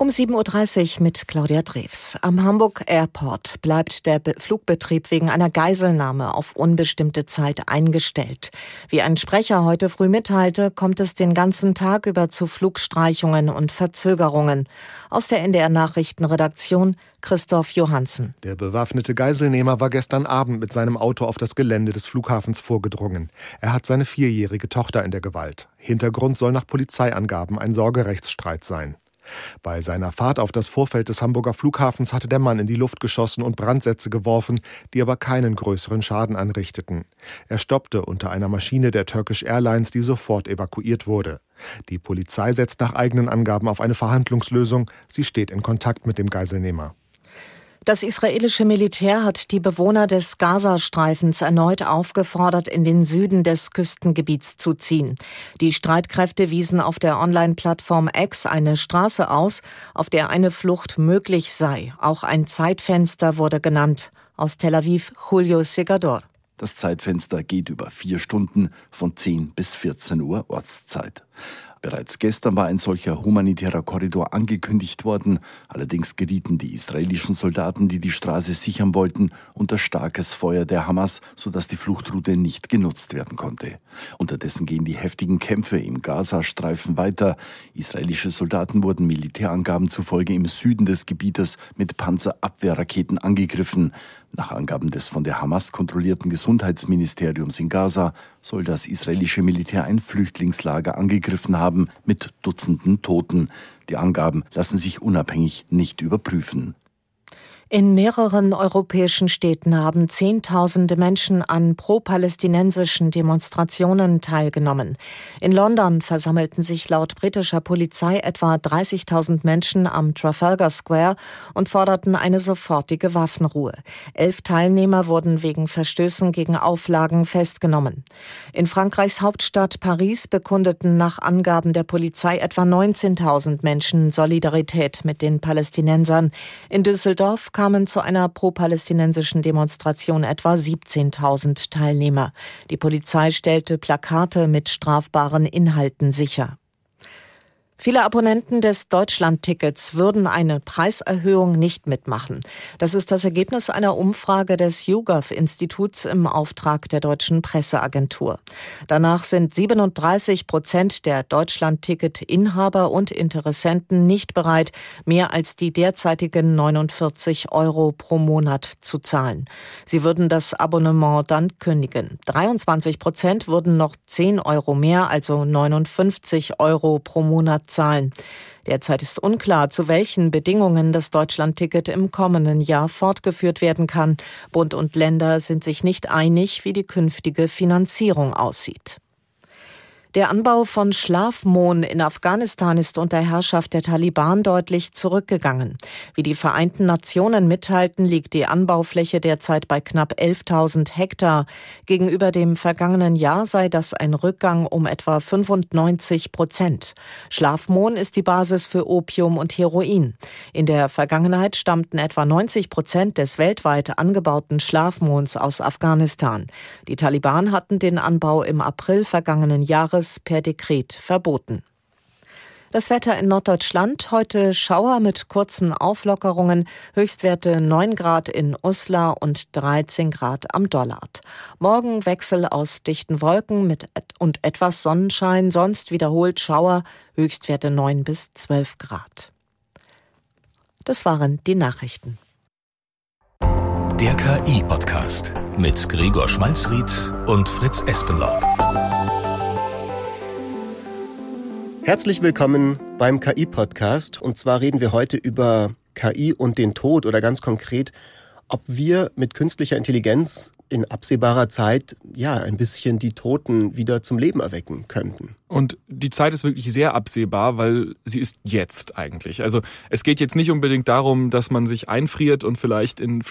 Um 7.30 Uhr mit Claudia Drews. Am Hamburg Airport bleibt der Flugbetrieb wegen einer Geiselnahme auf unbestimmte Zeit eingestellt. Wie ein Sprecher heute früh mitteilte, kommt es den ganzen Tag über zu Flugstreichungen und Verzögerungen. Aus der NDR Nachrichtenredaktion Christoph Johansen. Der bewaffnete Geiselnehmer war gestern Abend mit seinem Auto auf das Gelände des Flughafens vorgedrungen. Er hat seine vierjährige Tochter in der Gewalt. Hintergrund soll nach Polizeiangaben ein Sorgerechtsstreit sein. Bei seiner Fahrt auf das Vorfeld des Hamburger Flughafens hatte der Mann in die Luft geschossen und Brandsätze geworfen, die aber keinen größeren Schaden anrichteten. Er stoppte unter einer Maschine der Turkish Airlines, die sofort evakuiert wurde. Die Polizei setzt nach eigenen Angaben auf eine Verhandlungslösung. Sie steht in Kontakt mit dem Geiselnehmer. Das israelische Militär hat die Bewohner des Gazastreifens erneut aufgefordert, in den Süden des Küstengebiets zu ziehen. Die Streitkräfte wiesen auf der Online-Plattform X eine Straße aus, auf der eine Flucht möglich sei. Auch ein Zeitfenster wurde genannt. Aus Tel Aviv Julio Segador. Das Zeitfenster geht über vier Stunden von 10 bis 14 Uhr Ortszeit. Bereits gestern war ein solcher humanitärer Korridor angekündigt worden. Allerdings gerieten die israelischen Soldaten, die die Straße sichern wollten, unter starkes Feuer der Hamas, sodass die Fluchtroute nicht genutzt werden konnte. Unterdessen gehen die heftigen Kämpfe im Gazastreifen weiter. Israelische Soldaten wurden Militärangaben zufolge im Süden des Gebietes mit Panzerabwehrraketen angegriffen. Nach Angaben des von der Hamas kontrollierten Gesundheitsministeriums in Gaza soll das israelische Militär ein Flüchtlingslager angegriffen haben mit Dutzenden Toten. Die Angaben lassen sich unabhängig nicht überprüfen. In mehreren europäischen Städten haben Zehntausende Menschen an pro-palästinensischen Demonstrationen teilgenommen. In London versammelten sich laut britischer Polizei etwa 30.000 Menschen am Trafalgar Square und forderten eine sofortige Waffenruhe. Elf Teilnehmer wurden wegen Verstößen gegen Auflagen festgenommen. In Frankreichs Hauptstadt Paris bekundeten nach Angaben der Polizei etwa 19.000 Menschen Solidarität mit den Palästinensern. In Düsseldorf kamen zu einer pro-palästinensischen Demonstration etwa 17.000 Teilnehmer. Die Polizei stellte Plakate mit strafbaren Inhalten sicher. Viele Abonnenten des Deutschland-Tickets würden eine Preiserhöhung nicht mitmachen. Das ist das Ergebnis einer Umfrage des YouGov-Instituts im Auftrag der deutschen Presseagentur. Danach sind 37 Prozent der Deutschland-Ticket-Inhaber und Interessenten nicht bereit, mehr als die derzeitigen 49 Euro pro Monat zu zahlen. Sie würden das Abonnement dann kündigen. 23 Prozent würden noch 10 Euro mehr, also 59 Euro pro Monat zahlen. Derzeit ist unklar, zu welchen Bedingungen das Deutschlandticket im kommenden Jahr fortgeführt werden kann. Bund und Länder sind sich nicht einig, wie die künftige Finanzierung aussieht. Der Anbau von Schlafmohn in Afghanistan ist unter Herrschaft der Taliban deutlich zurückgegangen. Wie die Vereinten Nationen mitteilten, liegt die Anbaufläche derzeit bei knapp 11.000 Hektar. Gegenüber dem vergangenen Jahr sei das ein Rückgang um etwa 95 Prozent. Schlafmohn ist die Basis für Opium und Heroin. In der Vergangenheit stammten etwa 90 Prozent des weltweit angebauten Schlafmohns aus Afghanistan. Die Taliban hatten den Anbau im April vergangenen Jahres Jahres per Dekret verboten. Das Wetter in Norddeutschland. Heute Schauer mit kurzen Auflockerungen. Höchstwerte 9 Grad in Uslar und 13 Grad am Dollard. Morgen Wechsel aus dichten Wolken mit und etwas Sonnenschein. Sonst wiederholt Schauer. Höchstwerte 9 bis 12 Grad. Das waren die Nachrichten. Der KI-Podcast mit Gregor Schmalzried und Fritz Espenlaub. Herzlich willkommen beim KI-Podcast. Und zwar reden wir heute über KI und den Tod oder ganz konkret, ob wir mit künstlicher Intelligenz in absehbarer Zeit ja ein bisschen die Toten wieder zum Leben erwecken könnten. Und die Zeit ist wirklich sehr absehbar, weil sie ist jetzt eigentlich. Also es geht jetzt nicht unbedingt darum, dass man sich einfriert und vielleicht in